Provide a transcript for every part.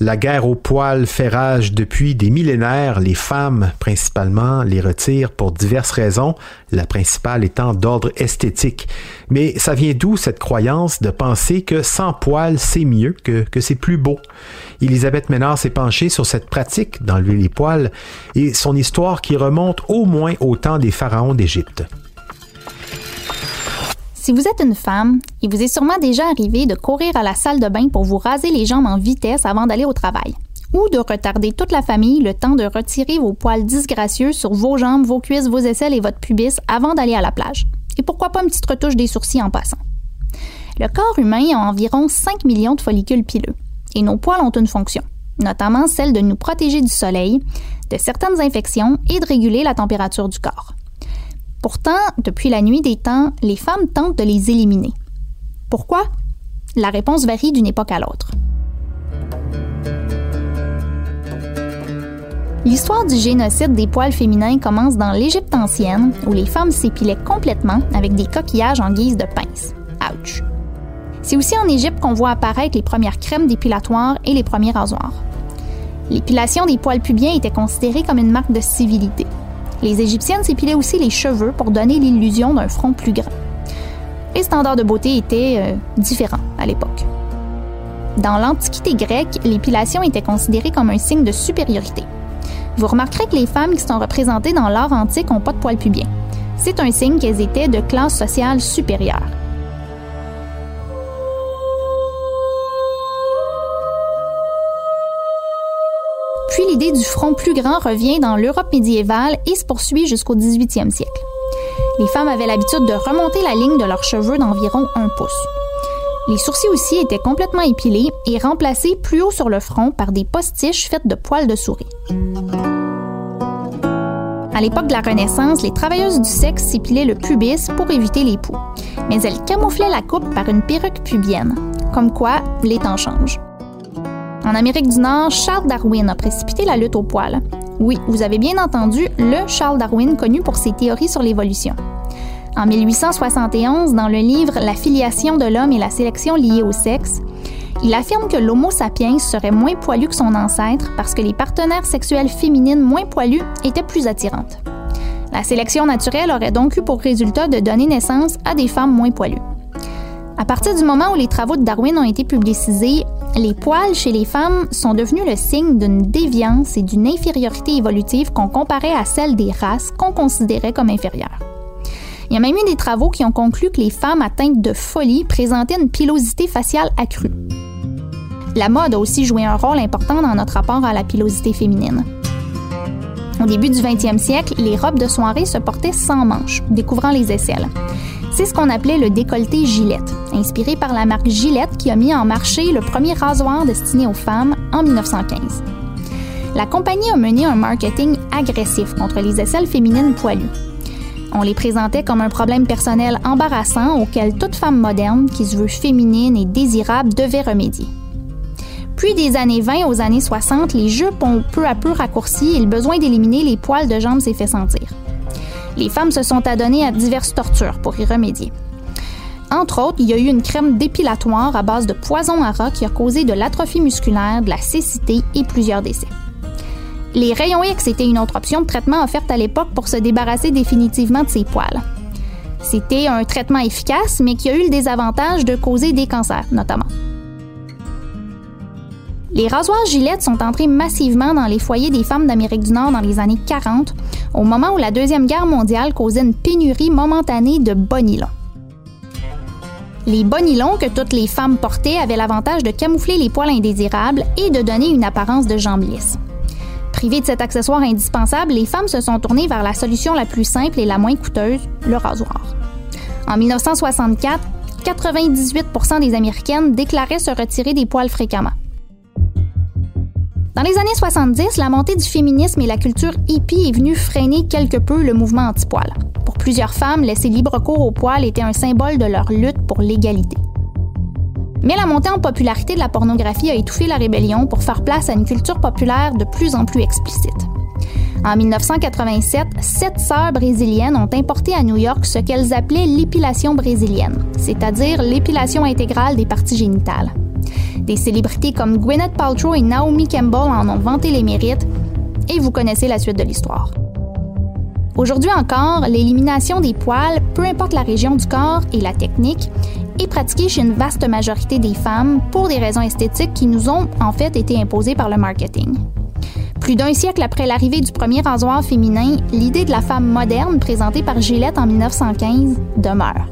La guerre aux poils fait rage depuis des millénaires. Les femmes, principalement, les retirent pour diverses raisons, la principale étant d'ordre esthétique. Mais ça vient d'où cette croyance de penser que sans poils, c'est mieux, que, que c'est plus beau? Elisabeth Ménard s'est penchée sur cette pratique d'enlever les poils et son histoire qui remonte au moins au temps des pharaons d'Égypte. Si vous êtes une femme, il vous est sûrement déjà arrivé de courir à la salle de bain pour vous raser les jambes en vitesse avant d'aller au travail, ou de retarder toute la famille le temps de retirer vos poils disgracieux sur vos jambes, vos cuisses, vos aisselles et votre pubis avant d'aller à la plage. Et pourquoi pas une petite retouche des sourcils en passant. Le corps humain a environ 5 millions de follicules pileux, et nos poils ont une fonction, notamment celle de nous protéger du soleil, de certaines infections et de réguler la température du corps. Pourtant, depuis la nuit des temps, les femmes tentent de les éliminer. Pourquoi? La réponse varie d'une époque à l'autre. L'histoire du génocide des poils féminins commence dans l'Égypte ancienne, où les femmes s'épilaient complètement avec des coquillages en guise de pince. Ouch! C'est aussi en Égypte qu'on voit apparaître les premières crèmes dépilatoires et les premiers rasoirs. L'épilation des poils pubiens était considérée comme une marque de civilité. Les Égyptiennes s'épilaient aussi les cheveux pour donner l'illusion d'un front plus grand. Les standards de beauté étaient euh, différents à l'époque. Dans l'Antiquité grecque, l'épilation était considérée comme un signe de supériorité. Vous remarquerez que les femmes qui sont représentées dans l'art antique n'ont pas de poils pubiens. C'est un signe qu'elles étaient de classe sociale supérieure. L'idée du front plus grand revient dans l'Europe médiévale et se poursuit jusqu'au 18e siècle. Les femmes avaient l'habitude de remonter la ligne de leurs cheveux d'environ un pouce. Les sourcils aussi étaient complètement épilés et remplacés plus haut sur le front par des postiches faites de poils de souris. À l'époque de la Renaissance, les travailleuses du sexe s'épilaient le pubis pour éviter les poux, mais elles camouflaient la coupe par une perruque pubienne. Comme quoi, les temps changent. En Amérique du Nord, Charles Darwin a précipité la lutte au poil. Oui, vous avez bien entendu, le Charles Darwin connu pour ses théories sur l'évolution. En 1871, dans le livre La filiation de l'homme et la sélection liée au sexe, il affirme que l'Homo sapiens serait moins poilu que son ancêtre parce que les partenaires sexuels féminines moins poilues étaient plus attirantes. La sélection naturelle aurait donc eu pour résultat de donner naissance à des femmes moins poilues. À partir du moment où les travaux de Darwin ont été publicisés, les poils chez les femmes sont devenus le signe d'une déviance et d'une infériorité évolutive qu'on comparait à celle des races qu'on considérait comme inférieures. Il y a même eu des travaux qui ont conclu que les femmes atteintes de folie présentaient une pilosité faciale accrue. La mode a aussi joué un rôle important dans notre rapport à la pilosité féminine. Au début du 20e siècle, les robes de soirée se portaient sans manches, découvrant les aisselles. C'est ce qu'on appelait le décolleté Gillette, inspiré par la marque Gillette qui a mis en marché le premier rasoir destiné aux femmes en 1915. La compagnie a mené un marketing agressif contre les aisselles féminines poilues. On les présentait comme un problème personnel embarrassant auquel toute femme moderne qui se veut féminine et désirable devait remédier. Puis des années 20 aux années 60, les jupes ont peu à peu raccourci et le besoin d'éliminer les poils de jambes s'est fait sentir les femmes se sont adonnées à diverses tortures pour y remédier. Entre autres, il y a eu une crème dépilatoire à base de poison à rat qui a causé de l'atrophie musculaire, de la cécité et plusieurs décès. Les rayons X étaient une autre option de traitement offerte à l'époque pour se débarrasser définitivement de ses poils. C'était un traitement efficace, mais qui a eu le désavantage de causer des cancers, notamment. Les rasoirs gilettes sont entrés massivement dans les foyers des femmes d'Amérique du Nord dans les années 40, au moment où la Deuxième Guerre mondiale causait une pénurie momentanée de bonilons. Les bonilons que toutes les femmes portaient avaient l'avantage de camoufler les poils indésirables et de donner une apparence de jambes lisses. Privées de cet accessoire indispensable, les femmes se sont tournées vers la solution la plus simple et la moins coûteuse, le rasoir. En 1964, 98% des Américaines déclaraient se retirer des poils fréquemment. Dans les années 70, la montée du féminisme et la culture hippie est venue freiner quelque peu le mouvement anti-poil. Pour plusieurs femmes, laisser libre cours aux poils était un symbole de leur lutte pour l'égalité. Mais la montée en popularité de la pornographie a étouffé la rébellion pour faire place à une culture populaire de plus en plus explicite. En 1987, sept sœurs brésiliennes ont importé à New York ce qu'elles appelaient l'épilation brésilienne, c'est-à-dire l'épilation intégrale des parties génitales. Des célébrités comme Gwyneth Paltrow et Naomi Campbell en ont vanté les mérites, et vous connaissez la suite de l'histoire. Aujourd'hui encore, l'élimination des poils, peu importe la région du corps et la technique, est pratiquée chez une vaste majorité des femmes pour des raisons esthétiques qui nous ont en fait été imposées par le marketing. Plus d'un siècle après l'arrivée du premier rasoir féminin, l'idée de la femme moderne présentée par Gillette en 1915 demeure.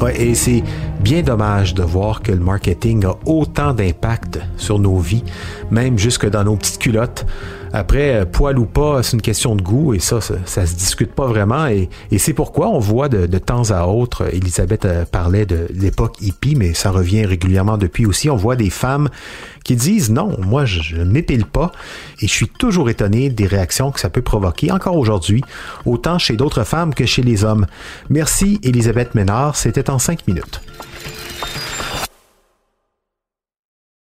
Ouais, et c'est bien dommage de voir que le marketing a autant d'impact sur nos vies, même jusque dans nos petites culottes. Après, euh, poil ou pas, c'est une question de goût et ça, ça, ça se discute pas vraiment. Et, c'est pourquoi on voit de, temps à autre, Elisabeth euh, parlait de l'époque hippie, mais ça revient régulièrement depuis aussi. On voit des femmes qui disent non, moi je, je ne m'épile pas. Et je suis toujours étonné des réactions que ça peut provoquer encore aujourd'hui, autant chez d'autres femmes que chez les hommes. Merci Elisabeth Ménard, c'était en cinq minutes.